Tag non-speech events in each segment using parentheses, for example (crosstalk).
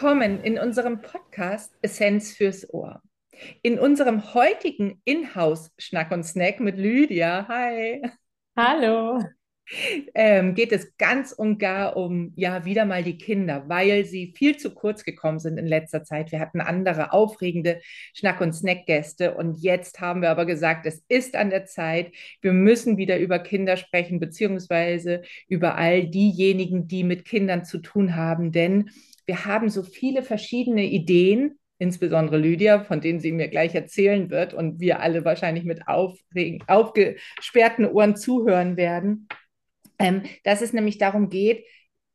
Willkommen in unserem Podcast Essenz fürs Ohr. In unserem heutigen Inhouse Schnack und Snack mit Lydia, hi. Hallo. Ähm, geht es ganz und gar um, ja, wieder mal die Kinder, weil sie viel zu kurz gekommen sind in letzter Zeit. Wir hatten andere aufregende Schnack- und Snack-Gäste und jetzt haben wir aber gesagt, es ist an der Zeit. Wir müssen wieder über Kinder sprechen, beziehungsweise über all diejenigen, die mit Kindern zu tun haben, denn wir haben so viele verschiedene Ideen, insbesondere Lydia, von denen sie mir gleich erzählen wird und wir alle wahrscheinlich mit aufgesperrten Ohren zuhören werden, ähm, dass es nämlich darum geht,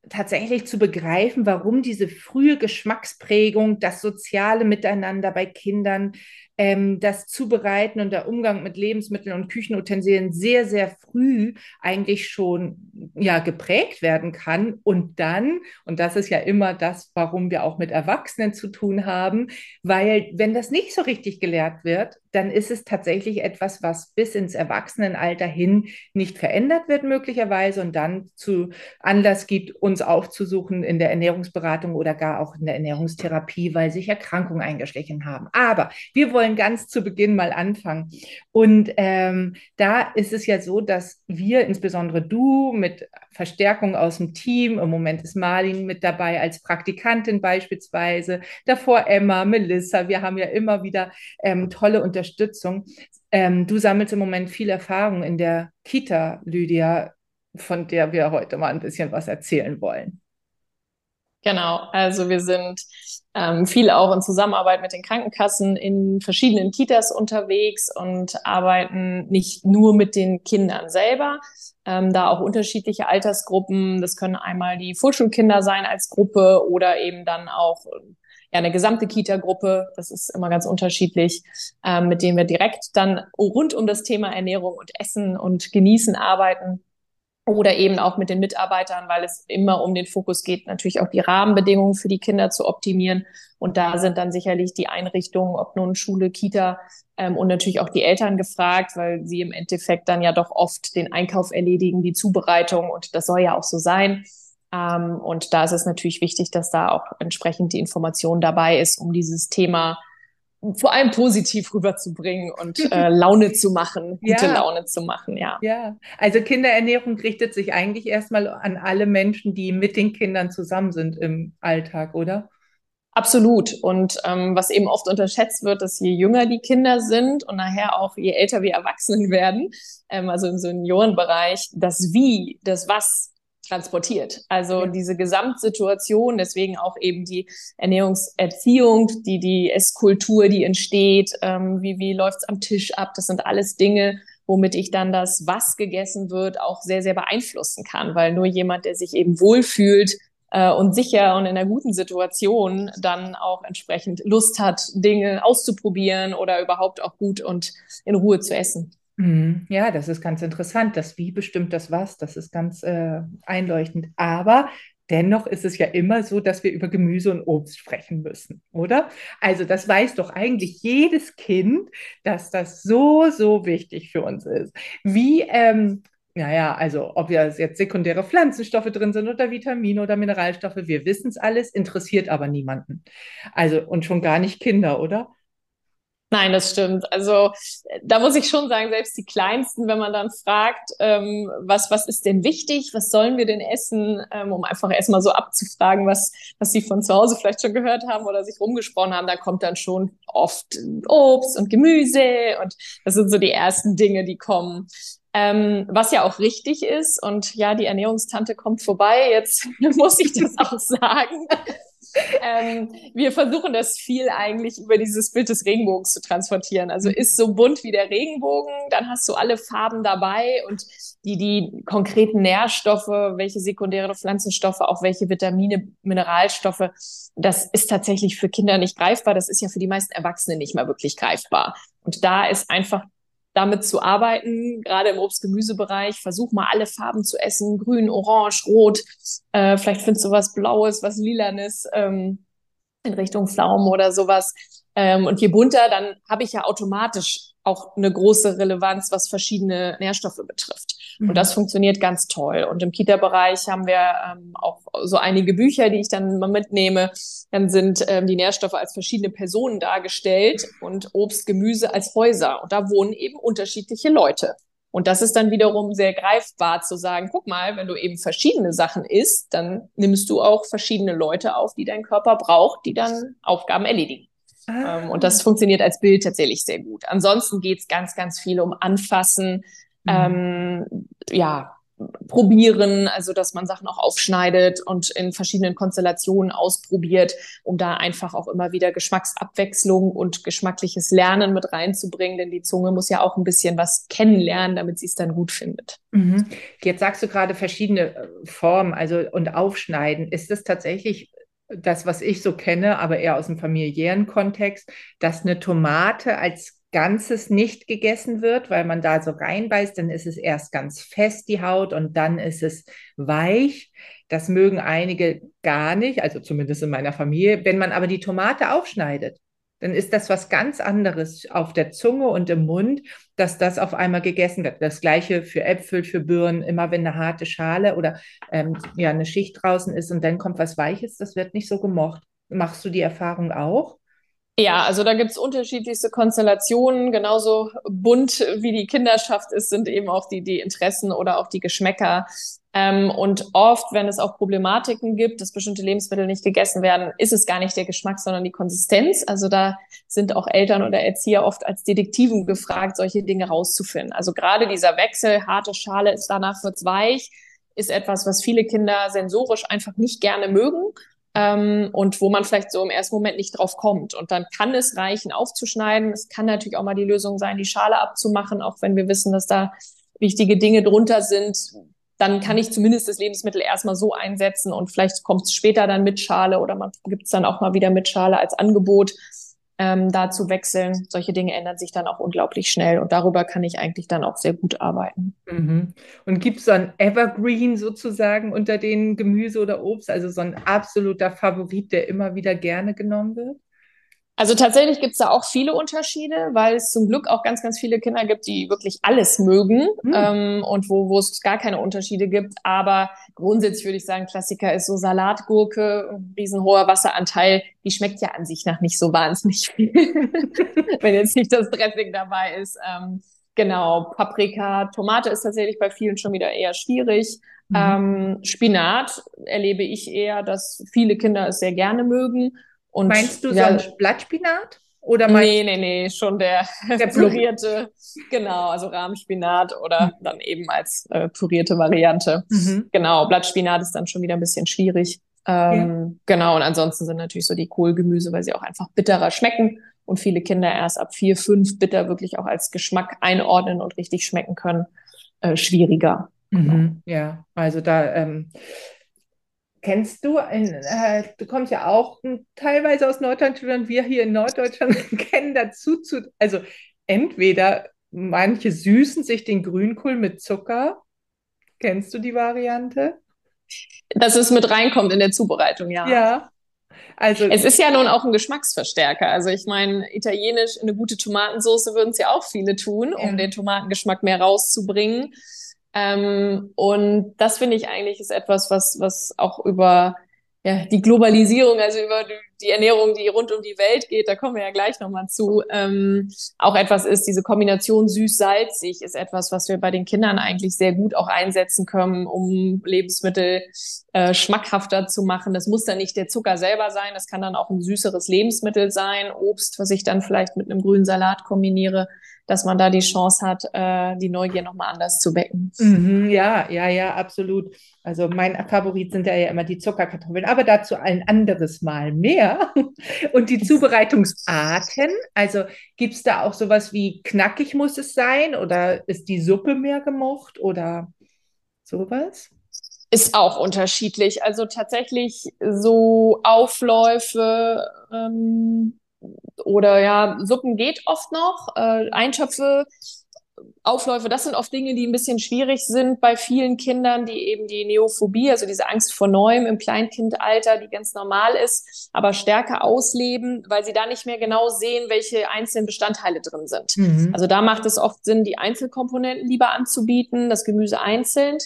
tatsächlich zu begreifen, warum diese frühe Geschmacksprägung, das soziale Miteinander bei Kindern, ähm, das Zubereiten und der Umgang mit Lebensmitteln und Küchenutensilien sehr, sehr früh eigentlich schon ja, geprägt werden kann. Und dann, und das ist ja immer das, warum wir auch mit Erwachsenen zu tun haben, weil wenn das nicht so richtig gelehrt wird, dann ist es tatsächlich etwas, was bis ins Erwachsenenalter hin nicht verändert wird möglicherweise und dann zu Anlass gibt, uns aufzusuchen in der Ernährungsberatung oder gar auch in der Ernährungstherapie, weil sich Erkrankungen eingeschlichen haben. Aber wir wollen wollen ganz zu Beginn mal anfangen. Und ähm, da ist es ja so, dass wir, insbesondere du, mit Verstärkung aus dem Team, im Moment ist Marlin mit dabei als Praktikantin beispielsweise, davor Emma, Melissa, wir haben ja immer wieder ähm, tolle Unterstützung. Ähm, du sammelst im Moment viel Erfahrung in der Kita, Lydia, von der wir heute mal ein bisschen was erzählen wollen. Genau, also wir sind ähm, viel auch in Zusammenarbeit mit den Krankenkassen in verschiedenen Kitas unterwegs und arbeiten nicht nur mit den Kindern selber, ähm, da auch unterschiedliche Altersgruppen. Das können einmal die Vorschulkinder sein als Gruppe oder eben dann auch ja, eine gesamte Kita-Gruppe. Das ist immer ganz unterschiedlich, ähm, mit denen wir direkt dann rund um das Thema Ernährung und Essen und Genießen arbeiten oder eben auch mit den Mitarbeitern, weil es immer um den Fokus geht, natürlich auch die Rahmenbedingungen für die Kinder zu optimieren. Und da sind dann sicherlich die Einrichtungen, ob nun Schule, Kita ähm, und natürlich auch die Eltern gefragt, weil sie im Endeffekt dann ja doch oft den Einkauf erledigen, die Zubereitung und das soll ja auch so sein. Ähm, und da ist es natürlich wichtig, dass da auch entsprechend die Information dabei ist, um dieses Thema vor allem positiv rüberzubringen und (laughs) äh, Laune zu machen, gute ja. Laune zu machen, ja. Ja, also Kinderernährung richtet sich eigentlich erstmal an alle Menschen, die mit den Kindern zusammen sind im Alltag, oder? Absolut. Und ähm, was eben oft unterschätzt wird, dass je jünger die Kinder sind und nachher auch je älter wir Erwachsenen (laughs) werden, ähm, also im Seniorenbereich, das Wie, das Was transportiert. Also diese Gesamtsituation, deswegen auch eben die Ernährungserziehung, die die Esskultur, die entsteht, ähm, wie wie läuft's am Tisch ab, das sind alles Dinge, womit ich dann das, was gegessen wird, auch sehr sehr beeinflussen kann, weil nur jemand, der sich eben wohlfühlt äh, und sicher und in einer guten Situation dann auch entsprechend Lust hat, Dinge auszuprobieren oder überhaupt auch gut und in Ruhe zu essen. Mhm. Ja, das ist ganz interessant. Das Wie bestimmt das Was, das ist ganz äh, einleuchtend. Aber dennoch ist es ja immer so, dass wir über Gemüse und Obst sprechen müssen, oder? Also das weiß doch eigentlich jedes Kind, dass das so, so wichtig für uns ist. Wie, ähm, naja, also ob jetzt sekundäre Pflanzenstoffe drin sind oder Vitamine oder Mineralstoffe, wir wissen es alles, interessiert aber niemanden. Also und schon gar nicht Kinder, oder? Nein, das stimmt. Also da muss ich schon sagen, selbst die Kleinsten, wenn man dann fragt, ähm, was, was ist denn wichtig, was sollen wir denn essen, ähm, um einfach erstmal so abzufragen, was, was sie von zu Hause vielleicht schon gehört haben oder sich rumgesprochen haben, da kommt dann schon oft Obst und Gemüse und das sind so die ersten Dinge, die kommen. Ähm, was ja auch richtig ist und ja, die Ernährungstante kommt vorbei, jetzt (laughs) muss ich das auch sagen ähm, wir versuchen das viel eigentlich über dieses Bild des Regenbogens zu transportieren. Also mhm. ist so bunt wie der Regenbogen, dann hast du alle Farben dabei und die, die konkreten Nährstoffe, welche sekundäre Pflanzenstoffe, auch welche Vitamine, Mineralstoffe, das ist tatsächlich für Kinder nicht greifbar. Das ist ja für die meisten Erwachsenen nicht mehr wirklich greifbar. Und da ist einfach damit zu arbeiten, gerade im Obst-Gemüsebereich. Versuch mal alle Farben zu essen, grün, orange, rot. Äh, vielleicht findest du was Blaues, was Lilanes. Ähm, in Richtung Pflaumen oder sowas. Ähm, und je bunter, dann habe ich ja automatisch auch eine große Relevanz, was verschiedene Nährstoffe betrifft. Mhm. Und das funktioniert ganz toll. Und im Kita-Bereich haben wir ähm, auch so einige Bücher, die ich dann mal mitnehme. Dann sind ähm, die Nährstoffe als verschiedene Personen dargestellt und Obst, Gemüse als Häuser. Und da wohnen eben unterschiedliche Leute. Und das ist dann wiederum sehr greifbar zu sagen, guck mal, wenn du eben verschiedene Sachen isst, dann nimmst du auch verschiedene Leute auf, die dein Körper braucht, die dann Aufgaben erledigen. Ah. Ähm, und das funktioniert als Bild tatsächlich sehr gut. Ansonsten geht's ganz, ganz viel um Anfassen, mhm. ähm, ja, probieren, also dass man Sachen auch aufschneidet und in verschiedenen Konstellationen ausprobiert, um da einfach auch immer wieder Geschmacksabwechslung und geschmackliches Lernen mit reinzubringen, denn die Zunge muss ja auch ein bisschen was kennenlernen, damit sie es dann gut findet. Mhm. Jetzt sagst du gerade verschiedene äh, Formen, also und Aufschneiden. Ist das tatsächlich das, was ich so kenne, aber eher aus dem familiären Kontext, dass eine Tomate als Ganzes nicht gegessen wird, weil man da so reinbeißt, dann ist es erst ganz fest, die Haut, und dann ist es weich. Das mögen einige gar nicht, also zumindest in meiner Familie. Wenn man aber die Tomate aufschneidet, dann ist das was ganz anderes auf der Zunge und im Mund, dass das auf einmal gegessen wird. Das gleiche für Äpfel, für Birnen, immer wenn eine harte Schale oder ähm, ja, eine Schicht draußen ist und dann kommt was Weiches, das wird nicht so gemocht. Machst du die Erfahrung auch? Ja, also da gibt's unterschiedlichste Konstellationen. Genauso bunt wie die Kinderschaft ist, sind eben auch die, die Interessen oder auch die Geschmäcker. Ähm, und oft, wenn es auch Problematiken gibt, dass bestimmte Lebensmittel nicht gegessen werden, ist es gar nicht der Geschmack, sondern die Konsistenz. Also da sind auch Eltern oder Erzieher oft als Detektiven gefragt, solche Dinge rauszufinden. Also gerade dieser Wechsel, harte Schale ist danach wird's weich, ist etwas, was viele Kinder sensorisch einfach nicht gerne mögen ähm, und wo man vielleicht so im ersten Moment nicht drauf kommt. Und dann kann es reichen, aufzuschneiden. Es kann natürlich auch mal die Lösung sein, die Schale abzumachen, auch wenn wir wissen, dass da wichtige Dinge drunter sind. Dann kann ich zumindest das Lebensmittel erstmal so einsetzen und vielleicht kommt es später dann mit Schale oder man gibt es dann auch mal wieder mit Schale als Angebot ähm, da zu wechseln. Solche Dinge ändern sich dann auch unglaublich schnell und darüber kann ich eigentlich dann auch sehr gut arbeiten. Mhm. Und gibt es so ein Evergreen sozusagen unter den Gemüse oder Obst, also so ein absoluter Favorit, der immer wieder gerne genommen wird? Also tatsächlich gibt es da auch viele Unterschiede, weil es zum Glück auch ganz, ganz viele Kinder gibt, die wirklich alles mögen mhm. ähm, und wo, wo es gar keine Unterschiede gibt. Aber grundsätzlich würde ich sagen, Klassiker ist so Salatgurke, riesenhoher Wasseranteil. Die schmeckt ja an sich nach nicht so wahnsinnig viel, (laughs) wenn jetzt nicht das Dressing dabei ist. Ähm, genau, Paprika, Tomate ist tatsächlich bei vielen schon wieder eher schwierig. Mhm. Ähm, Spinat erlebe ich eher, dass viele Kinder es sehr gerne mögen. Und, Meinst du ja, so ein Blattspinat? Oder nee, nee, nee, schon der, der (laughs) pürierte, genau, also Rahmspinat oder mhm. dann eben als äh, pürierte Variante. Mhm. Genau, Blattspinat ist dann schon wieder ein bisschen schwierig. Ähm, ja. Genau, und ansonsten sind natürlich so die Kohlgemüse, weil sie auch einfach bitterer schmecken und viele Kinder erst ab vier, fünf bitter wirklich auch als Geschmack einordnen und richtig schmecken können, äh, schwieriger. Mhm. Genau. Ja, also da ähm, Kennst du, in, äh, du kommst ja auch teilweise aus Norddeutschland, wir hier in Norddeutschland (laughs) kennen dazu, zu, also entweder manche süßen sich den Grünkohl mit Zucker. Kennst du die Variante? Dass es mit reinkommt in der Zubereitung, ja. Ja. Also, es ist ja nun auch ein Geschmacksverstärker. Also ich meine, italienisch eine gute Tomatensauce würden es ja auch viele tun, um ja. den Tomatengeschmack mehr rauszubringen. Ähm, und das finde ich eigentlich ist etwas, was, was auch über ja, die Globalisierung, also über die Ernährung, die rund um die Welt geht, da kommen wir ja gleich nochmal zu, ähm, auch etwas ist, diese Kombination süß-salzig ist etwas, was wir bei den Kindern eigentlich sehr gut auch einsetzen können, um Lebensmittel äh, schmackhafter zu machen. Das muss dann nicht der Zucker selber sein, das kann dann auch ein süßeres Lebensmittel sein, Obst, was ich dann vielleicht mit einem grünen Salat kombiniere dass man da die Chance hat, äh, die Neugier nochmal anders zu wecken. Mhm, ja, ja, ja, absolut. Also mein Favorit sind ja immer die Zuckerkartoffeln, aber dazu ein anderes Mal mehr. (laughs) Und die Zubereitungsarten, also gibt es da auch sowas wie knackig muss es sein oder ist die Suppe mehr gemocht oder sowas? Ist auch unterschiedlich. Also tatsächlich so Aufläufe, ähm, oder ja, Suppen geht oft noch. Äh, Eintöpfe Aufläufe, das sind oft Dinge, die ein bisschen schwierig sind bei vielen Kindern, die eben die Neophobie, also diese Angst vor Neuem im Kleinkindalter, die ganz normal ist, aber stärker ausleben, weil sie da nicht mehr genau sehen, welche einzelnen Bestandteile drin sind. Mhm. Also da macht es oft Sinn, die Einzelkomponenten lieber anzubieten, das Gemüse einzeln.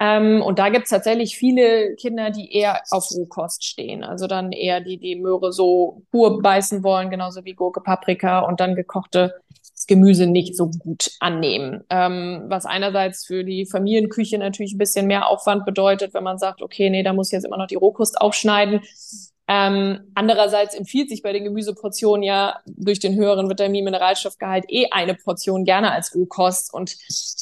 Ähm, und da gibt's tatsächlich viele Kinder, die eher auf Rohkost stehen. Also dann eher die, die Möhre so pur beißen wollen, genauso wie Gurke, Paprika und dann gekochte Gemüse nicht so gut annehmen. Ähm, was einerseits für die Familienküche natürlich ein bisschen mehr Aufwand bedeutet, wenn man sagt, okay, nee, da muss ich jetzt immer noch die Rohkost aufschneiden. Ähm, andererseits empfiehlt sich bei den Gemüseportionen ja durch den höheren Vitamin-Mineralstoffgehalt eh eine Portion gerne als Rohkost. Und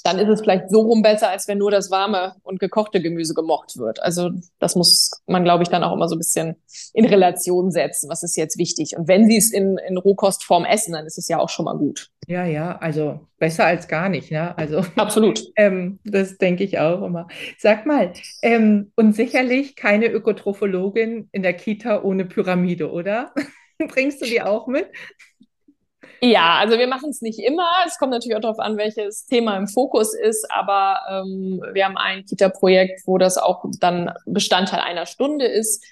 dann ist es vielleicht so rum besser, als wenn nur das warme und gekochte Gemüse gemocht wird. Also das muss man, glaube ich, dann auch immer so ein bisschen in Relation setzen. Was ist jetzt wichtig? Und wenn Sie es in, in Rohkostform essen, dann ist es ja auch schon mal gut. Ja, ja, also besser als gar nicht, ne? Also absolut. (laughs) ähm, das denke ich auch immer. Sag mal, ähm, und sicherlich keine Ökotrophologin in der Kita ohne Pyramide, oder? (laughs) Bringst du die auch mit? Ja, also wir machen es nicht immer. Es kommt natürlich auch darauf an, welches Thema im Fokus ist. Aber ähm, wir haben ein Kita-Projekt, wo das auch dann Bestandteil einer Stunde ist,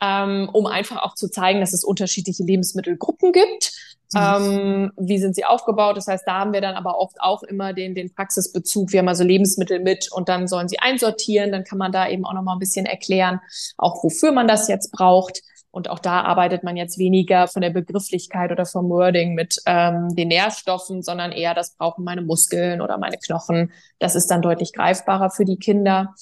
ähm, um einfach auch zu zeigen, dass es unterschiedliche Lebensmittelgruppen gibt ähm, wie sind sie aufgebaut? Das heißt, da haben wir dann aber oft auch immer den, den Praxisbezug. Wir haben also Lebensmittel mit und dann sollen sie einsortieren. Dann kann man da eben auch noch mal ein bisschen erklären, auch wofür man das jetzt braucht. Und auch da arbeitet man jetzt weniger von der Begrifflichkeit oder vom Wording mit ähm, den Nährstoffen, sondern eher, das brauchen meine Muskeln oder meine Knochen. Das ist dann deutlich greifbarer für die Kinder.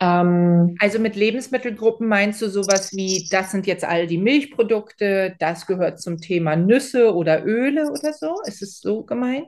Ähm, also mit Lebensmittelgruppen meinst du sowas wie, das sind jetzt all die Milchprodukte, das gehört zum Thema Nüsse oder Öle oder so? Ist es so gemeint?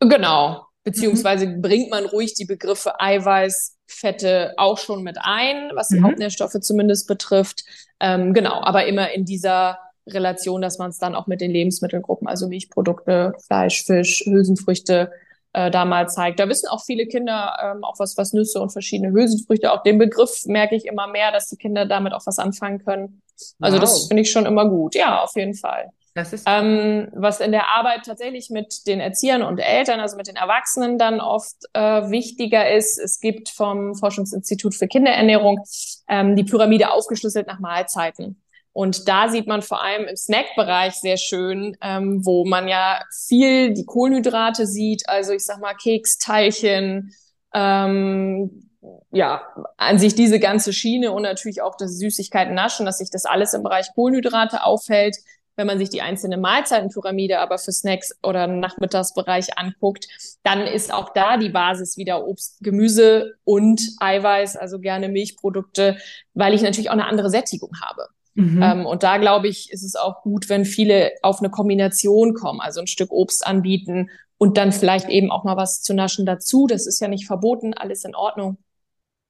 Genau. Beziehungsweise mhm. bringt man ruhig die Begriffe Eiweiß, Fette auch schon mit ein, was die mhm. Hauptnährstoffe zumindest betrifft. Ähm, genau, aber immer in dieser Relation, dass man es dann auch mit den Lebensmittelgruppen, also Milchprodukte, Fleisch, Fisch, Hülsenfrüchte, äh, da mal zeigt. Da wissen auch viele Kinder ähm, auch was, was Nüsse und verschiedene Hülsenfrüchte, auch den Begriff merke ich immer mehr, dass die Kinder damit auch was anfangen können. Also wow. das finde ich schon immer gut. Ja, auf jeden Fall. Das ist ähm, was in der Arbeit tatsächlich mit den Erziehern und Eltern, also mit den Erwachsenen dann oft äh, wichtiger ist. Es gibt vom Forschungsinstitut für Kinderernährung ähm, die Pyramide aufgeschlüsselt nach Mahlzeiten. Und da sieht man vor allem im Snackbereich sehr schön, ähm, wo man ja viel die Kohlenhydrate sieht, also ich sag mal Keksteilchen, ähm, ja, an sich diese ganze Schiene und natürlich auch das Süßigkeiten naschen, dass sich das alles im Bereich Kohlenhydrate aufhält. Wenn man sich die einzelne Mahlzeitenpyramide aber für Snacks oder Nachmittagsbereich anguckt, dann ist auch da die Basis wieder Obst, Gemüse und Eiweiß, also gerne Milchprodukte, weil ich natürlich auch eine andere Sättigung habe. Mhm. Ähm, und da glaube ich, ist es auch gut, wenn viele auf eine Kombination kommen, also ein Stück Obst anbieten und dann vielleicht eben auch mal was zu naschen dazu. Das ist ja nicht verboten, alles in Ordnung.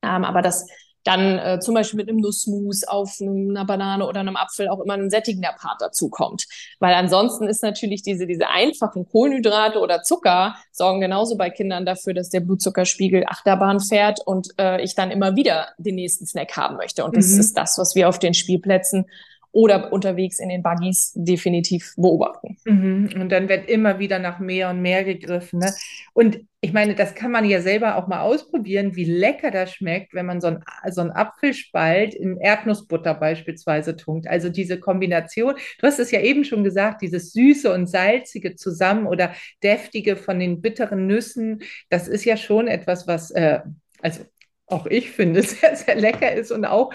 Ähm, aber das dann äh, zum Beispiel mit einem Nussmus auf einer Banane oder einem Apfel auch immer ein sättigender Part dazu kommt. Weil ansonsten ist natürlich diese, diese einfachen Kohlenhydrate oder Zucker sorgen genauso bei Kindern dafür, dass der Blutzuckerspiegel Achterbahn fährt und äh, ich dann immer wieder den nächsten Snack haben möchte. Und das mhm. ist das, was wir auf den Spielplätzen oder unterwegs in den Buggies definitiv beobachten. Mhm. Und dann wird immer wieder nach mehr und mehr gegriffen. Ne? Und ich meine, das kann man ja selber auch mal ausprobieren, wie lecker das schmeckt, wenn man so einen so Apfelspalt in Erdnussbutter beispielsweise tunkt. Also diese Kombination, du hast es ja eben schon gesagt, dieses Süße und Salzige zusammen oder Deftige von den bitteren Nüssen, das ist ja schon etwas, was, äh, also auch ich finde, (laughs) sehr, sehr lecker ist und auch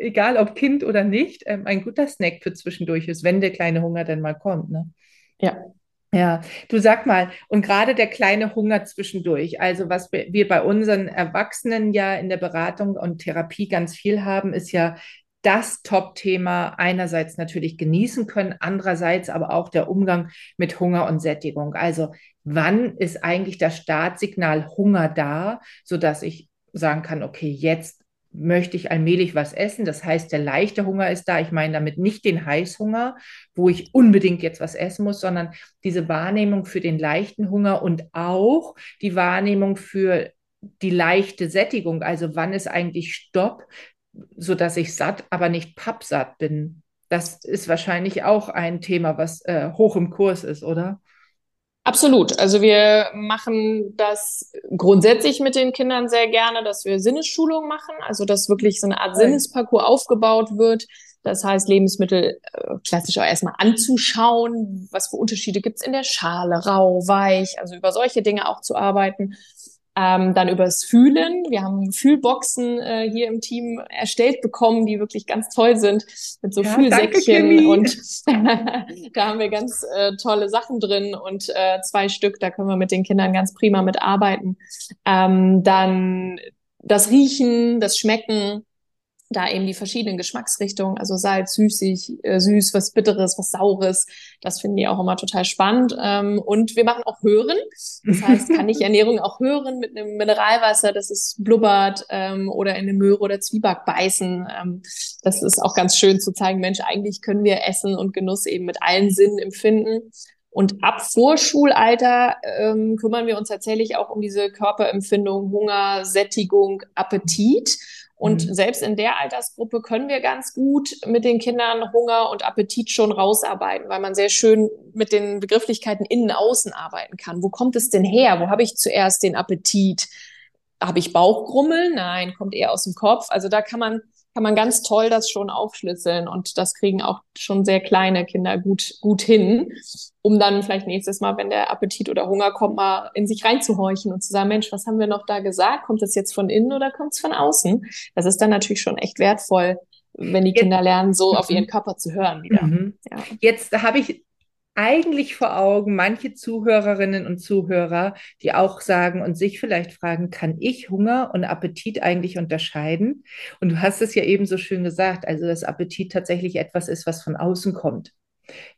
egal ob Kind oder nicht, ähm, ein guter Snack für zwischendurch ist, wenn der kleine Hunger denn mal kommt. Ne? Ja. Ja, du sag mal, und gerade der kleine Hunger zwischendurch, also was wir bei unseren Erwachsenen ja in der Beratung und Therapie ganz viel haben, ist ja das Top-Thema einerseits natürlich genießen können, andererseits aber auch der Umgang mit Hunger und Sättigung. Also wann ist eigentlich das Startsignal Hunger da, sodass ich sagen kann, okay, jetzt möchte ich allmählich was essen. Das heißt, der leichte Hunger ist da. Ich meine damit nicht den Heißhunger, wo ich unbedingt jetzt was essen muss, sondern diese Wahrnehmung für den leichten Hunger und auch die Wahrnehmung für die leichte Sättigung. Also wann ist eigentlich Stopp, sodass ich satt, aber nicht pappsatt bin. Das ist wahrscheinlich auch ein Thema, was äh, hoch im Kurs ist, oder? Absolut. Also wir machen das grundsätzlich mit den Kindern sehr gerne, dass wir Sinnesschulung machen, also dass wirklich so eine Art Sinnesparcours aufgebaut wird. Das heißt, Lebensmittel äh, klassisch auch erstmal anzuschauen, was für Unterschiede gibt's in der Schale, rau, weich, also über solche Dinge auch zu arbeiten. Ähm, dann übers Fühlen. Wir haben Fühlboxen äh, hier im Team erstellt bekommen, die wirklich ganz toll sind, mit so ja, Fühlsäckchen. Und (laughs) (laughs) da haben wir ganz äh, tolle Sachen drin und äh, zwei Stück, da können wir mit den Kindern ganz prima mitarbeiten. Ähm, dann das Riechen, das Schmecken, da eben die verschiedenen Geschmacksrichtungen, also Salz, süßig, äh, süß, was Bitteres, was Saures. Das finden die auch immer total spannend. Ähm, und wir machen auch Hören. Das (laughs) heißt, kann ich Ernährung auch hören mit einem Mineralwasser, das ist blubbert ähm, oder in eine Möhre oder Zwieback beißen. Ähm, das ist auch ganz schön zu zeigen, Mensch, eigentlich können wir Essen und Genuss eben mit allen Sinnen empfinden. Und ab Vorschulalter ähm, kümmern wir uns tatsächlich auch um diese Körperempfindung, Hunger, Sättigung, Appetit. Und mhm. selbst in der Altersgruppe können wir ganz gut mit den Kindern Hunger und Appetit schon rausarbeiten, weil man sehr schön mit den Begrifflichkeiten innen außen arbeiten kann. Wo kommt es denn her? Wo habe ich zuerst den Appetit? Habe ich Bauchgrummel? Nein, kommt eher aus dem Kopf. Also da kann man kann man ganz toll das schon aufschlüsseln und das kriegen auch schon sehr kleine Kinder gut, gut hin, um dann vielleicht nächstes Mal, wenn der Appetit oder Hunger kommt, mal in sich reinzuhorchen und zu sagen, Mensch, was haben wir noch da gesagt? Kommt das jetzt von innen oder kommt es von außen? Das ist dann natürlich schon echt wertvoll, wenn die Kinder lernen, so auf ihren mhm. Körper zu hören wieder. Mhm. Ja. Jetzt habe ich eigentlich vor Augen manche Zuhörerinnen und Zuhörer, die auch sagen und sich vielleicht fragen, kann ich Hunger und Appetit eigentlich unterscheiden? Und du hast es ja eben so schön gesagt, also dass Appetit tatsächlich etwas ist, was von außen kommt.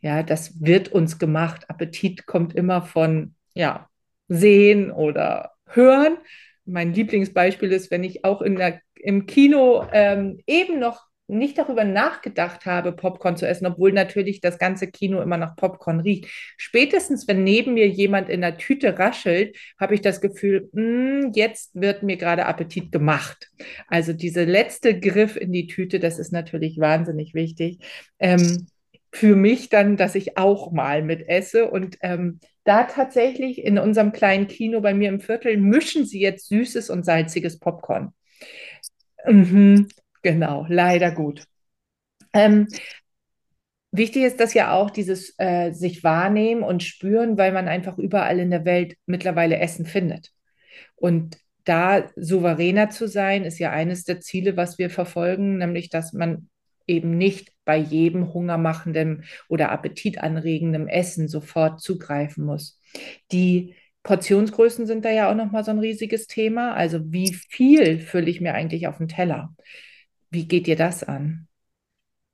Ja, das wird uns gemacht. Appetit kommt immer von, ja, sehen oder hören. Mein Lieblingsbeispiel ist, wenn ich auch in der, im Kino ähm, eben noch nicht darüber nachgedacht habe, Popcorn zu essen, obwohl natürlich das ganze Kino immer nach Popcorn riecht. Spätestens, wenn neben mir jemand in der Tüte raschelt, habe ich das Gefühl, mh, hm, jetzt wird mir gerade Appetit gemacht. Also diese letzte Griff in die Tüte, das ist natürlich wahnsinnig wichtig. Ähm, für mich dann, dass ich auch mal mit esse und ähm, da tatsächlich in unserem kleinen Kino bei mir im Viertel mischen sie jetzt süßes und salziges Popcorn. Mhm. Genau, leider gut. Ähm, wichtig ist das ja auch, dieses äh, sich wahrnehmen und spüren, weil man einfach überall in der Welt mittlerweile Essen findet. Und da souveräner zu sein, ist ja eines der Ziele, was wir verfolgen, nämlich dass man eben nicht bei jedem hungermachendem oder appetitanregendem Essen sofort zugreifen muss. Die Portionsgrößen sind da ja auch nochmal so ein riesiges Thema. Also wie viel fülle ich mir eigentlich auf den Teller? Wie geht dir das an?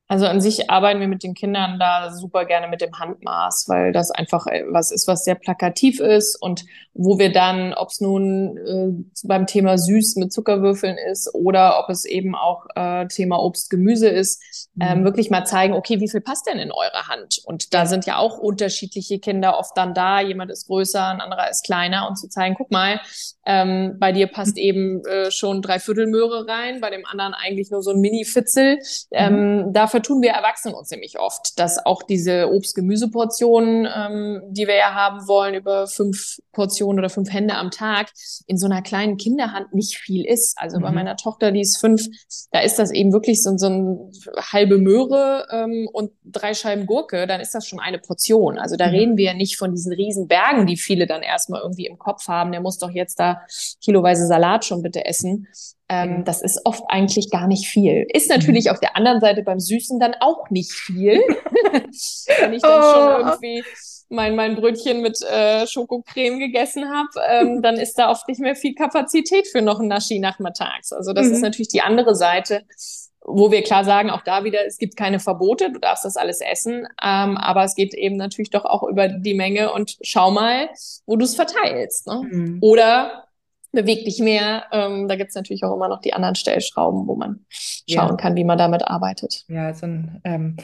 Also an sich arbeiten wir mit den Kindern da super gerne mit dem Handmaß, weil das einfach äh, was ist, was sehr plakativ ist und wo wir dann, ob es nun äh, beim Thema Süß mit Zuckerwürfeln ist oder ob es eben auch äh, Thema Obst, Gemüse ist, mhm. ähm, wirklich mal zeigen, okay, wie viel passt denn in eure Hand? Und da sind ja auch unterschiedliche Kinder oft dann da. Jemand ist größer, ein anderer ist kleiner und zu zeigen, guck mal, ähm, bei dir passt mhm. eben äh, schon drei Viertel Möhre rein, bei dem anderen eigentlich nur so ein Mini-Fitzel. Ähm, mhm. Dafür vertun wir Erwachsenen uns nämlich oft, dass auch diese Obst-Gemüse-Portionen, ähm, die wir ja haben wollen, über fünf Portionen oder fünf Hände am Tag, in so einer kleinen Kinderhand nicht viel ist. Also mhm. bei meiner Tochter, die ist fünf, da ist das eben wirklich so, so eine halbe Möhre ähm, und drei Scheiben Gurke, dann ist das schon eine Portion. Also da mhm. reden wir ja nicht von diesen riesen Bergen, die viele dann erstmal irgendwie im Kopf haben. Der muss doch jetzt da kiloweise Salat schon bitte essen. Ähm, das ist oft eigentlich gar nicht viel. Ist natürlich mhm. auf der anderen Seite beim Süßen dann auch nicht viel. (laughs) Wenn ich dann oh. schon irgendwie mein, mein Brötchen mit äh, Schokocreme gegessen habe, ähm, dann ist da oft nicht mehr viel Kapazität für noch ein Naschi nachmittags. Also das mhm. ist natürlich die andere Seite, wo wir klar sagen, auch da wieder, es gibt keine Verbote, du darfst das alles essen, ähm, aber es geht eben natürlich doch auch über die Menge und schau mal, wo du es verteilst. Ne? Mhm. Oder beweg dich mehr. Ähm, da gibt's natürlich auch immer noch die anderen Stellschrauben, wo man schauen ja. kann, wie man damit arbeitet. Ja, so ein ähm,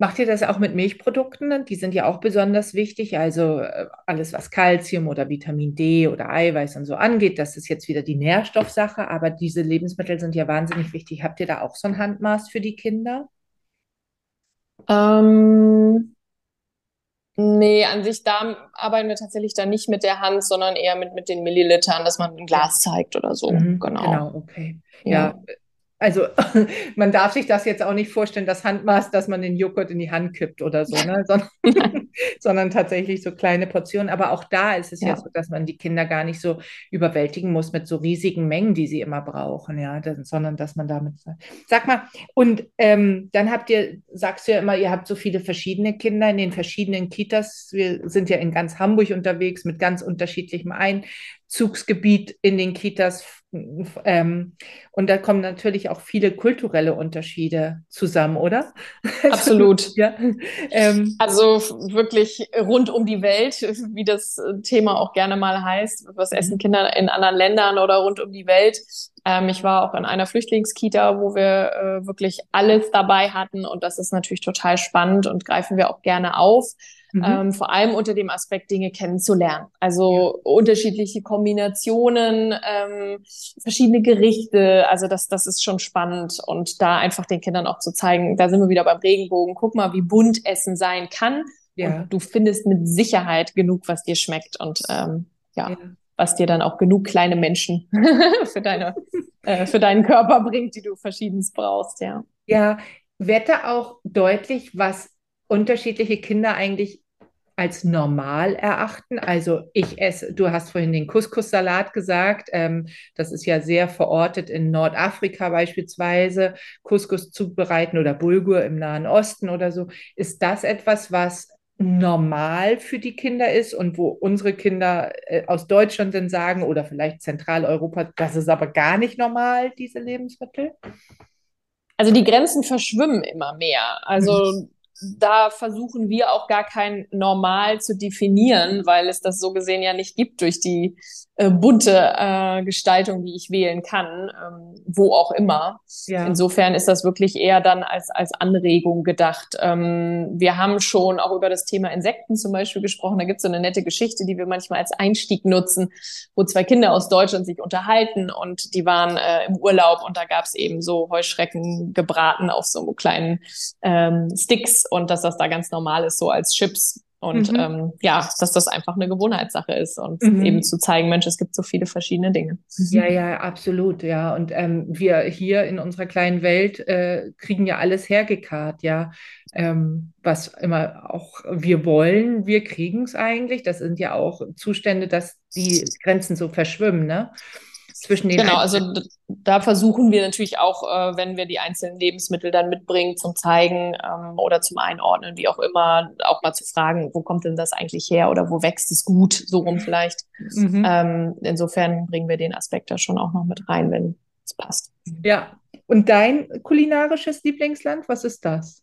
Macht ihr das auch mit Milchprodukten? Die sind ja auch besonders wichtig. Also äh, alles, was Kalzium oder Vitamin D oder Eiweiß und so angeht, das ist jetzt wieder die Nährstoffsache. Aber diese Lebensmittel sind ja wahnsinnig wichtig. Habt ihr da auch so ein Handmaß für die Kinder? Ähm, Nee, an sich da arbeiten wir tatsächlich dann nicht mit der Hand, sondern eher mit, mit den Millilitern, dass man ein Glas zeigt oder so. Mhm, genau. Genau, okay. Ja. ja. Also (laughs) man darf sich das jetzt auch nicht vorstellen, das Handmaß, dass man den Joghurt in die Hand kippt oder so, ne? (laughs) sondern, (laughs) sondern tatsächlich so kleine Portionen. Aber auch da ist es ja. ja. so, dass man die Kinder gar nicht so überwältigen muss mit so riesigen Mengen, die sie immer brauchen, ja, sondern dass man damit. Sag mal, und ähm, dann habt ihr, sagst du ja immer, ihr habt so viele verschiedene Kinder in den verschiedenen Kitas. Wir sind ja in ganz Hamburg unterwegs mit ganz unterschiedlichem Einzugsgebiet in den Kitas ähm, und da kommen natürlich auch viele kulturelle Unterschiede zusammen, oder? (laughs) Absolut. ja. Ähm, also wirklich rund um die Welt, (laughs) wie das Thema auch gerne mal heißt. Was essen mhm. Kinder in anderen Ländern oder rund um die Welt? Ähm, ich war auch in einer Flüchtlingskita, wo wir äh, wirklich alles dabei hatten. Und das ist natürlich total spannend und greifen wir auch gerne auf. Mhm. Ähm, vor allem unter dem Aspekt, Dinge kennenzulernen. Also ja. unterschiedliche Kombinationen, ähm, verschiedene Gerichte. Also das, das ist schon spannend. Und da einfach den Kindern auch zu zeigen, da sind wir wieder beim Regenbogen. Guck mal, wie bunt Essen sein kann. Ja. Und du findest mit Sicherheit genug, was dir schmeckt. Und ähm, ja. ja was dir dann auch genug kleine Menschen (laughs) für deine äh, für deinen Körper bringt, die du verschiedenes brauchst, ja. Ja, da auch deutlich, was unterschiedliche Kinder eigentlich als normal erachten. Also ich esse, du hast vorhin den Couscous-Salat gesagt, ähm, das ist ja sehr verortet in Nordafrika beispielsweise, Couscous zubereiten oder Bulgur im Nahen Osten oder so. Ist das etwas, was normal für die Kinder ist und wo unsere Kinder äh, aus Deutschland dann sagen oder vielleicht Zentraleuropa, das ist aber gar nicht normal, diese Lebensmittel? Also die Grenzen verschwimmen immer mehr. Also mhm da versuchen wir auch gar kein Normal zu definieren, weil es das so gesehen ja nicht gibt durch die äh, bunte äh, Gestaltung, die ich wählen kann, ähm, wo auch immer. Ja. Insofern ist das wirklich eher dann als, als Anregung gedacht. Ähm, wir haben schon auch über das Thema Insekten zum Beispiel gesprochen. Da gibt es so eine nette Geschichte, die wir manchmal als Einstieg nutzen, wo zwei Kinder aus Deutschland sich unterhalten und die waren äh, im Urlaub und da gab es eben so Heuschrecken gebraten auf so kleinen ähm, Sticks und dass das da ganz normal ist, so als Chips. Und mhm. ähm, ja, dass das einfach eine Gewohnheitssache ist und mhm. eben zu zeigen, Mensch, es gibt so viele verschiedene Dinge. Ja, ja, absolut, ja. Und ähm, wir hier in unserer kleinen Welt äh, kriegen ja alles hergekarrt, ja. Ähm, was immer auch wir wollen, wir kriegen es eigentlich. Das sind ja auch Zustände, dass die Grenzen so verschwimmen, ne? Zwischen den. Genau, also da versuchen wir natürlich auch, äh, wenn wir die einzelnen Lebensmittel dann mitbringen, zum Zeigen ähm, oder zum Einordnen, wie auch immer, auch mal zu fragen, wo kommt denn das eigentlich her oder wo wächst es gut, so rum vielleicht. Mhm. Ähm, insofern bringen wir den Aspekt da schon auch noch mit rein, wenn es passt. Ja. Und dein kulinarisches Lieblingsland, was ist das?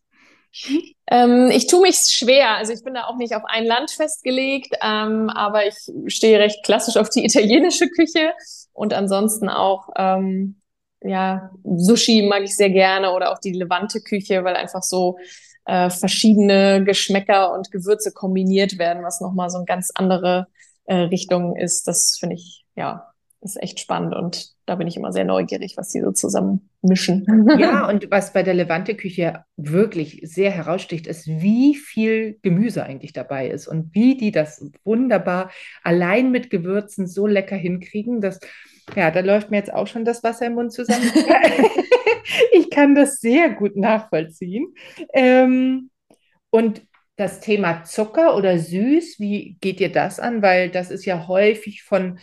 Ähm, ich tue mich schwer. Also ich bin da auch nicht auf ein Land festgelegt, ähm, aber ich stehe recht klassisch auf die italienische Küche und ansonsten auch ähm, ja Sushi mag ich sehr gerne oder auch die Levante Küche, weil einfach so äh, verschiedene Geschmäcker und Gewürze kombiniert werden, was nochmal so eine ganz andere äh, Richtung ist. Das finde ich ja ist echt spannend und da bin ich immer sehr neugierig, was sie so zusammen mischen. (laughs) Ja, (laughs) und was bei der Levante-Küche wirklich sehr heraussticht, ist, wie viel Gemüse eigentlich dabei ist und wie die das wunderbar allein mit Gewürzen so lecker hinkriegen, dass, ja, da läuft mir jetzt auch schon das Wasser im Mund zusammen. (laughs) ich kann das sehr gut nachvollziehen. Ähm, und das Thema Zucker oder süß, wie geht dir das an? Weil das ist ja häufig von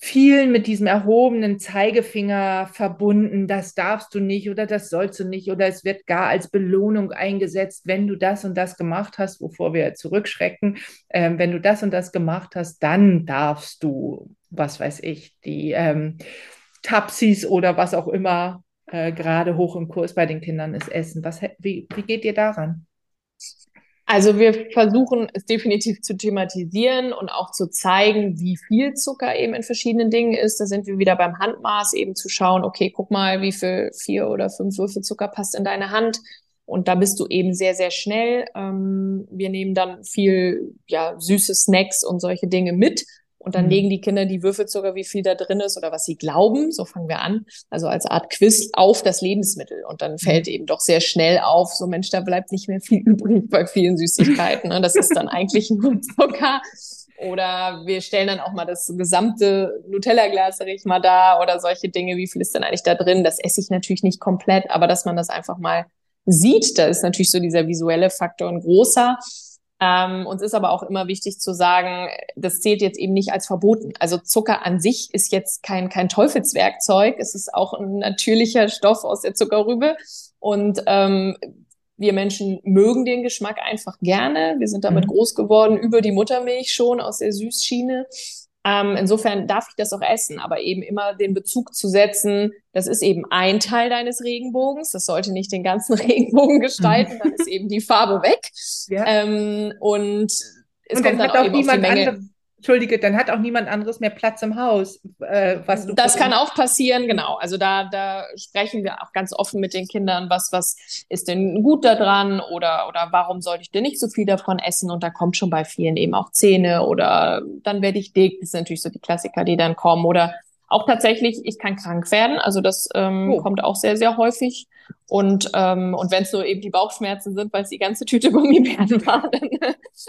vielen mit diesem erhobenen Zeigefinger verbunden, das darfst du nicht oder das sollst du nicht oder es wird gar als Belohnung eingesetzt, wenn du das und das gemacht hast, wovor wir zurückschrecken, ähm, wenn du das und das gemacht hast, dann darfst du, was weiß ich, die ähm, Tapsis oder was auch immer äh, gerade hoch im Kurs bei den Kindern ist, essen. Was, wie, wie geht ihr daran? Also wir versuchen es definitiv zu thematisieren und auch zu zeigen, wie viel Zucker eben in verschiedenen Dingen ist. Da sind wir wieder beim Handmaß, eben zu schauen, okay, guck mal, wie viel vier oder fünf Würfel Zucker passt in deine Hand. Und da bist du eben sehr, sehr schnell. Ähm, wir nehmen dann viel ja, süße Snacks und solche Dinge mit Und dann mhm. legen die Kinder die Würfelzucker, wie viel da drin ist oder was sie glauben, so fangen wir an, also als Art Quiz auf das Lebensmittel. Und dann fällt mhm. eben doch sehr schnell auf, so Mensch, da bleibt nicht mehr viel (laughs) übrig bei vielen Süßigkeiten. Ne? Das ist dann eigentlich nur Zucker. Oder wir stellen dann auch mal das gesamte Nutella-Glas, sag ich mal, da oder solche Dinge. Wie viel ist denn eigentlich da drin? Das esse ich natürlich nicht komplett, aber dass man das einfach mal sieht, da ist natürlich so dieser visuelle Faktor ein großer. Ähm, uns ist aber auch immer wichtig zu sagen, das zählt jetzt eben nicht als verboten. Also Zucker an sich ist jetzt kein, kein Teufelswerkzeug. Es ist auch ein natürlicher Stoff aus der Zuckerrübe. Und ähm, wir Menschen mögen den Geschmack einfach gerne. Wir sind damit mhm. groß geworden über die Muttermilch schon aus der Süßschiene. Ähm, insofern darf ich das auch essen, aber eben immer den Bezug zu setzen, das ist eben ein Teil deines Regenbogens, das sollte nicht den ganzen (laughs) Regenbogen gestalten, mhm. dann ist eben die Farbe weg. Ja. Ähm, und es und kommt dann, auch, auch niemand andere Entschuldige, dann hat auch niemand anderes mehr Platz im Haus, äh, was du. Das kann auch passieren, genau. Also da, da sprechen wir auch ganz offen mit den Kindern, was, was ist denn gut daran oder, oder warum sollte ich denn nicht so viel davon essen? Und da kommt schon bei vielen eben auch Zähne oder dann werde ich dick. Das sind natürlich so die Klassiker, die dann kommen. Oder auch tatsächlich, ich kann krank werden. Also das ähm, oh. kommt auch sehr, sehr häufig. Und, ähm, und wenn es so eben die Bauchschmerzen sind, weil es die ganze Tüte (laughs) Gummibären war, dann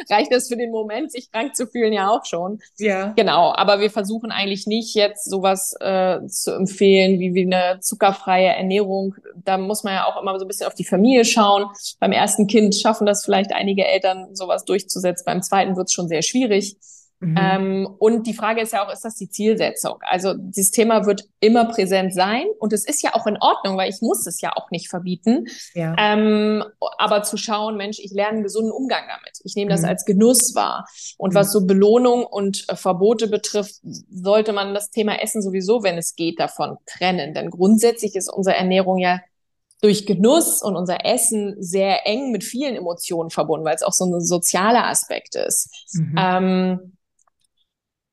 reicht das für den Moment, sich krank zu fühlen, ja auch schon. Ja. Genau, aber wir versuchen eigentlich nicht jetzt sowas äh, zu empfehlen wie, wie eine zuckerfreie Ernährung. Da muss man ja auch immer so ein bisschen auf die Familie schauen. Beim ersten Kind schaffen das vielleicht einige Eltern, sowas durchzusetzen. Beim zweiten wird es schon sehr schwierig. Mhm. Ähm, und die Frage ist ja auch, ist das die Zielsetzung? Also dieses Thema wird immer präsent sein und es ist ja auch in Ordnung, weil ich muss es ja auch nicht verbieten. Ja. Ähm, aber zu schauen, Mensch, ich lerne einen gesunden Umgang damit. Ich nehme das mhm. als Genuss wahr. Und mhm. was so Belohnung und äh, Verbote betrifft, sollte man das Thema Essen sowieso, wenn es geht, davon trennen. Denn grundsätzlich ist unsere Ernährung ja durch Genuss und unser Essen sehr eng mit vielen Emotionen verbunden, weil es auch so ein sozialer Aspekt ist. Mhm. Ähm,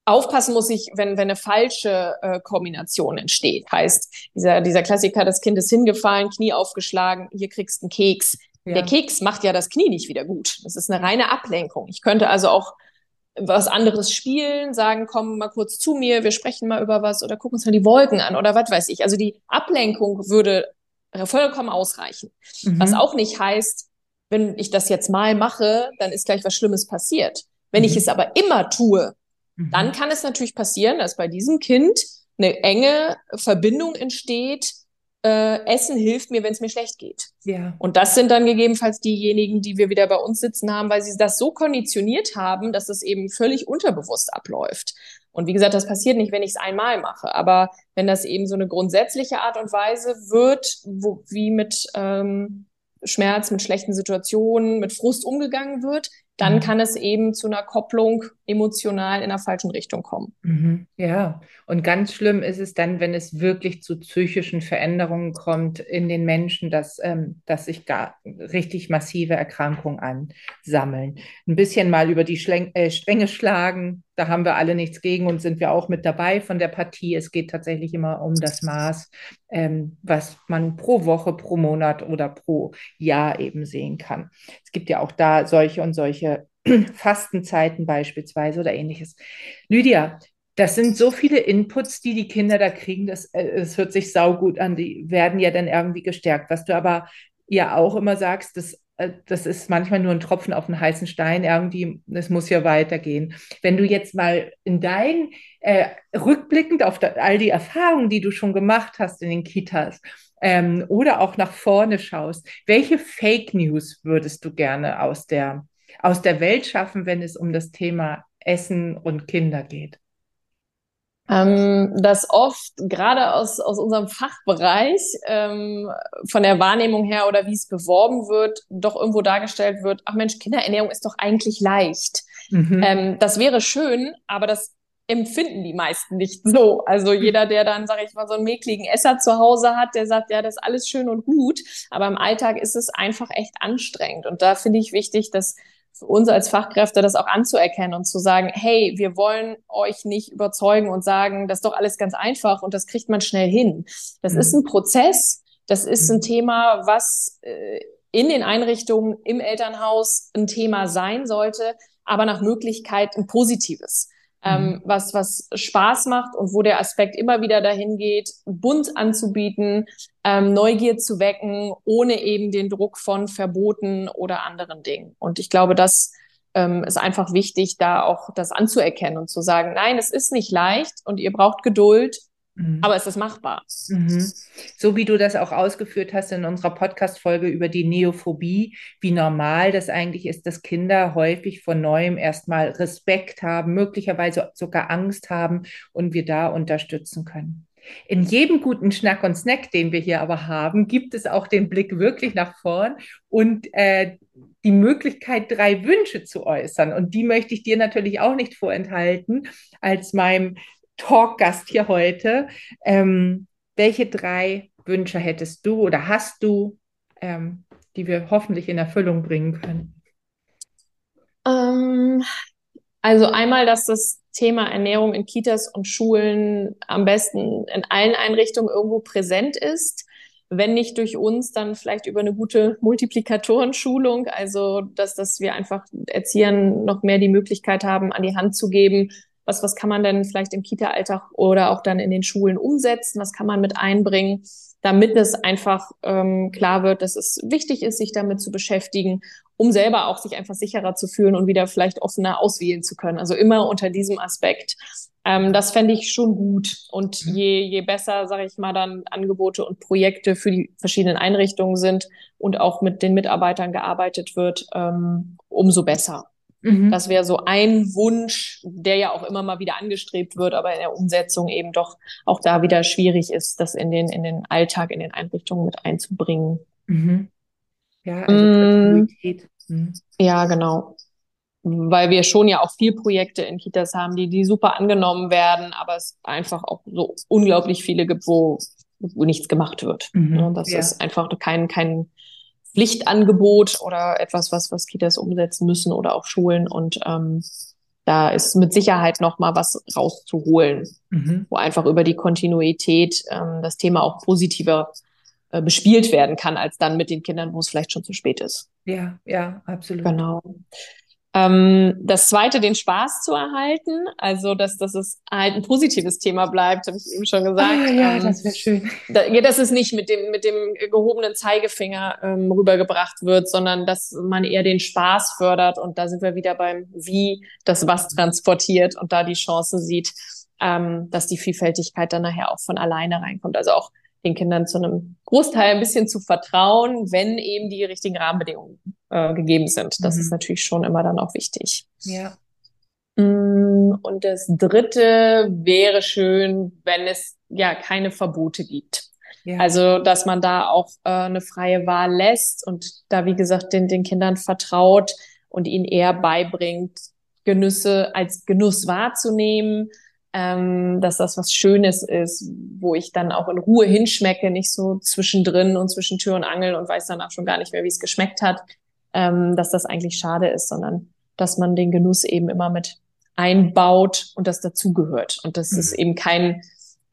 aufpassen muss ich, wenn, wenn eine falsche äh, Kombination entsteht. Heißt, dieser, dieser Klassiker, das Kind ist hingefallen, Knie aufgeschlagen, hier kriegst du einen Keks. Ja. Der Keks macht ja das Knie nicht wieder gut. Das ist eine reine Ablenkung. Ich könnte also auch was anderes spielen, sagen, komm mal kurz zu mir, wir sprechen mal über was oder gucken uns mal die Wolken an oder was weiß ich. Also die Ablenkung würde vollkommen ausreichen. Mhm. Was auch nicht heißt, wenn ich das jetzt mal mache, dann ist gleich was Schlimmes passiert. Wenn mhm. ich es aber immer tue, dann mhm. kann es natürlich passieren, dass bei diesem Kind eine enge Verbindung entsteht. Äh, Essen hilft mir, wenn es mir schlecht geht. Ja. Und das sind dann gegebenenfalls diejenigen, die wir wieder bei uns sitzen haben, weil sie das so konditioniert haben, dass es eben völlig unterbewusst abläuft. Und wie gesagt, das passiert nicht, wenn ich es einmal mache. Aber wenn das eben so eine grundsätzliche Art und Weise wird, wo, wie mit ähm, Schmerz, mit schlechten Situationen, mit Frust umgegangen wird, dann mhm. kann es eben zu einer Kopplung emotional in der falschen Richtung kommen. Mhm. Ja, und ganz schlimm ist es dann, wenn es wirklich zu psychischen Veränderungen kommt in den Menschen, dass, ähm, dass sich gar richtig massive Erkrankungen ansammeln. Ein bisschen mal über die Schläng äh, Stränge schlagen, da haben wir alle nichts gegen und sind wir auch mit dabei von der Partie. Es geht tatsächlich immer um das Maß, ähm, was man pro Woche, pro Monat oder pro Jahr eben sehen kann. Es gibt ja auch da solche und solche (clears throat) Fastenzeiten beispielsweise oder ähnliches. Lydia, das sind so viele Inputs, die die Kinder da kriegen. Das, äh, das hört sich saugut an. Die werden ja dann irgendwie gestärkt. Was du aber ja auch immer sagst, das äh, das ist manchmal nur ein Tropfen auf einen heißen Stein, irgendwie, es muss ja weitergehen. Wenn du jetzt mal in dein, äh, rückblickend auf da, all die Erfahrungen, die du schon gemacht hast in den Kitas, ähm, oder auch nach vorne schaust, welche Fake News würdest du gerne aus der, aus der Welt schaffen, wenn es um das Thema Essen und Kinder geht? Ähm, dass oft gerade aus, aus unserem Fachbereich ähm, von der Wahrnehmung her oder wie es beworben wird, doch irgendwo dargestellt wird, ach Mensch, Kinderernährung ist doch eigentlich leicht. Mhm. Ähm, das wäre schön, aber das empfinden die meisten nicht so. Also jeder, der dann, sage ich mal, so einen mäkligen Esser zu Hause hat, der sagt, ja, das ist alles schön und gut, aber im Alltag ist es einfach echt anstrengend. Und da finde ich wichtig, dass für uns als Fachkräfte das auch anzuerkennen und zu sagen, hey, wir wollen euch nicht überzeugen und sagen, das ist doch alles ganz einfach und das kriegt man schnell hin. Das mhm. ist ein Prozess, das ist ein mhm. Thema, was äh, in den Einrichtungen im Elternhaus ein Thema sein sollte, aber nach Möglichkeit ein positives. Ähm, mhm. was, was Spaß macht und wo der Aspekt immer wieder dahin geht, bunt anzubieten, ähm, Neugier zu wecken, ohne eben den Druck von Verboten oder anderen Dingen. Und ich glaube, das ähm, ist einfach wichtig, da auch das anzuerkennen und zu sagen, nein, es ist nicht leicht und ihr braucht Geduld Mhm. Aber es ist machbar. Mhm. So wie du das auch ausgeführt hast in unserer Podcast-Folge über die Neophobie, wie normal das eigentlich ist, dass Kinder häufig von neuem erstmal Respekt haben, möglicherweise sogar Angst haben und wir da unterstützen können. In jedem guten Schnack und Snack, den wir hier aber haben, gibt es auch den Blick wirklich nach vorn und äh, die Möglichkeit, drei Wünsche zu äußern. Und die möchte ich dir natürlich auch nicht vorenthalten, als meinem Talkgast hier heute. Ähm, welche drei Wünsche hättest du oder hast du, ähm, die wir hoffentlich in Erfüllung bringen können? Ähm, also einmal, dass das Thema Ernährung in Kitas und Schulen am besten in allen Einrichtungen irgendwo präsent ist. Wenn nicht durch uns, dann vielleicht über eine gute Multiplikatorenschulung. Also, dass, dass wir einfach Erziehern noch mehr die Möglichkeit haben, an die Hand zu geben, was, was kann man denn vielleicht im Kita-Alltag oder auch dann in den Schulen umsetzen? Was kann man mit einbringen, damit es einfach ähm, klar wird, dass es wichtig ist, sich damit zu beschäftigen, um selber auch sich einfach sicherer zu fühlen und wieder vielleicht offener auswählen zu können. Also immer unter diesem Aspekt. Ähm, das fände ich schon gut. Und mhm. je, je besser, sage ich mal, dann Angebote und Projekte für die verschiedenen Einrichtungen sind und auch mit den Mitarbeitern gearbeitet wird, ähm, umso besser. Mhm. Das wäre so ein Wunsch, der ja auch immer mal wieder angestrebt wird, aber in der Umsetzung eben doch auch da wieder schwierig ist, das in den, in den Alltag, in den Einrichtungen mit einzubringen. Mhm. Ja, also Kontinuität. Mhm. Ja, genau. Weil wir schon ja auch viel Projekte in Kitas haben, die, die super angenommen werden, aber es einfach auch so unglaublich viele gibt, wo, wo nichts gemacht wird. Mhm. Das ja. ist einfach kein, kein Pflichtangebot oder etwas, was, was Kitas umsetzen müssen oder auch Schulen. Und ähm, da ist mit Sicherheit noch mal was rauszuholen, mhm. wo einfach über die Kontinuität ähm, das Thema auch positiver äh, bespielt werden kann, als dann mit den Kindern, wo es vielleicht schon zu spät ist. Ja, ja, absolut. Genau. Ähm, das zweite, den Spaß zu erhalten, also dass, dass es halt ein positives Thema bleibt, habe ich eben schon gesagt. Ah, ja, ähm, das wäre schön. Da, ja, dass es nicht mit dem, mit dem gehobenen Zeigefinger ähm, rübergebracht wird, sondern dass man eher den Spaß fördert. Und da sind wir wieder beim Wie das was transportiert und da die Chance sieht, ähm, dass die Vielfältigkeit dann nachher auch von alleine reinkommt. Also auch den Kindern zu einem Großteil ein bisschen zu vertrauen, wenn eben die richtigen Rahmenbedingungen äh, gegeben sind. Das mhm. ist natürlich schon immer dann auch wichtig. Ja. Mm, und das dritte wäre schön, wenn es ja keine Verbote gibt. Ja. Also, dass man da auch äh, eine freie Wahl lässt und da, wie gesagt, den, den Kindern vertraut und ihnen eher beibringt, Genüsse als Genuss wahrzunehmen, ähm, dass das was Schönes ist, wo ich dann auch in Ruhe hinschmecke, nicht so zwischendrin und zwischen Tür und Angel und weiß danach schon gar nicht mehr, wie es geschmeckt hat, ähm, dass das eigentlich schade ist, sondern dass man den Genuss eben immer mit einbaut und das dazugehört und dass mhm. es eben kein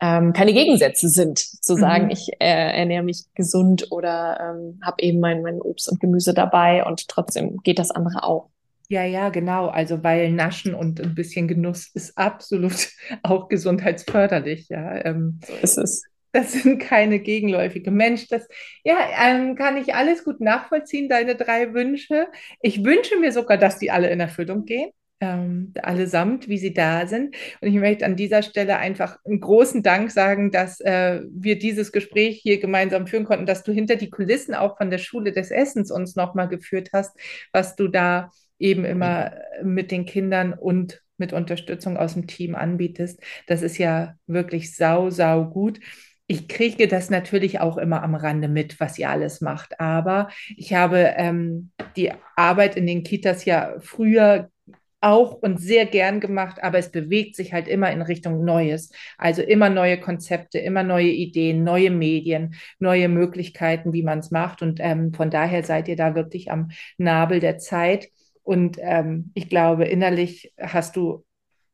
ähm, keine Gegensätze sind, zu sagen, mhm. ich äh, ernähre mich gesund oder ähm, habe eben mein, mein Obst und Gemüse dabei und trotzdem geht das andere auch. Ja, ja, genau. Also weil Naschen und ein bisschen Genuss ist absolut (laughs) auch gesundheitsförderlich. Ja, ähm, so ist es. Das sind keine gegenläufige Mensch. Das ja, ähm, kann ich alles gut nachvollziehen, deine drei Wünsche. Ich wünsche mir sogar, dass die alle in Erfüllung gehen. Ähm, allesamt, wie sie da sind. Und ich möchte an dieser Stelle einfach einen großen Dank sagen, dass äh, wir dieses Gespräch hier gemeinsam führen konnten, dass du hinter die Kulissen auch von der Schule des Essens uns nochmal geführt hast, was du da eben immer mit den Kindern und mit Unterstützung aus dem Team anbietest. Das ist ja wirklich sau, sau gut. Ich kriege das natürlich auch immer am Rande mit, was ihr alles macht. Aber ich habe ähm, die Arbeit in den Kitas ja früher auch und sehr gern gemacht, aber es bewegt sich halt immer in Richtung Neues. Also immer neue Konzepte, immer neue Ideen, neue Medien, neue Möglichkeiten, wie man es macht. Und ähm, von daher seid ihr da wirklich am Nabel der Zeit. Und ähm, ich glaube, innerlich hast du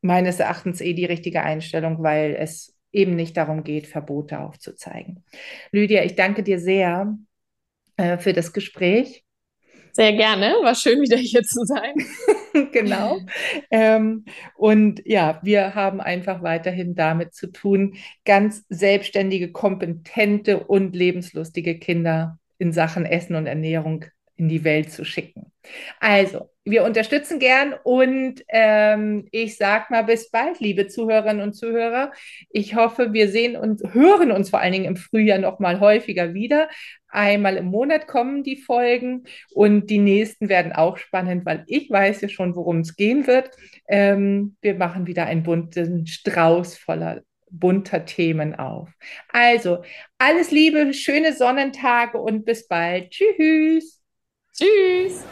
meines Erachtens eh die richtige Einstellung, weil es eben nicht darum geht, Verbote aufzuzeigen. Lydia, ich danke dir sehr äh, für das Gespräch. Sehr gerne. War schön, wieder hier zu sein. (laughs) (laughs) genau. Ähm, und ja, wir haben einfach weiterhin damit zu tun, ganz selbstständige, kompetente und lebenslustige Kinder in Sachen Essen und Ernährung in die Welt zu schicken. Also, wir unterstützen gern und ähm, ich sag mal bis bald, liebe Zuhörerinnen und Zuhörer. Ich hoffe, wir sehen und hören uns vor allen Dingen im Frühjahr noch mal häufiger wieder. Einmal im Monat kommen die Folgen und die nächsten werden auch spannend, weil ich weiß ja schon, worum es gehen wird. Ähm, wir machen wieder einen bunten Strauß voller bunter Themen auf. Also, alles Liebe, schöne Sonnentage und bis bald. Tschüss. Tschüss.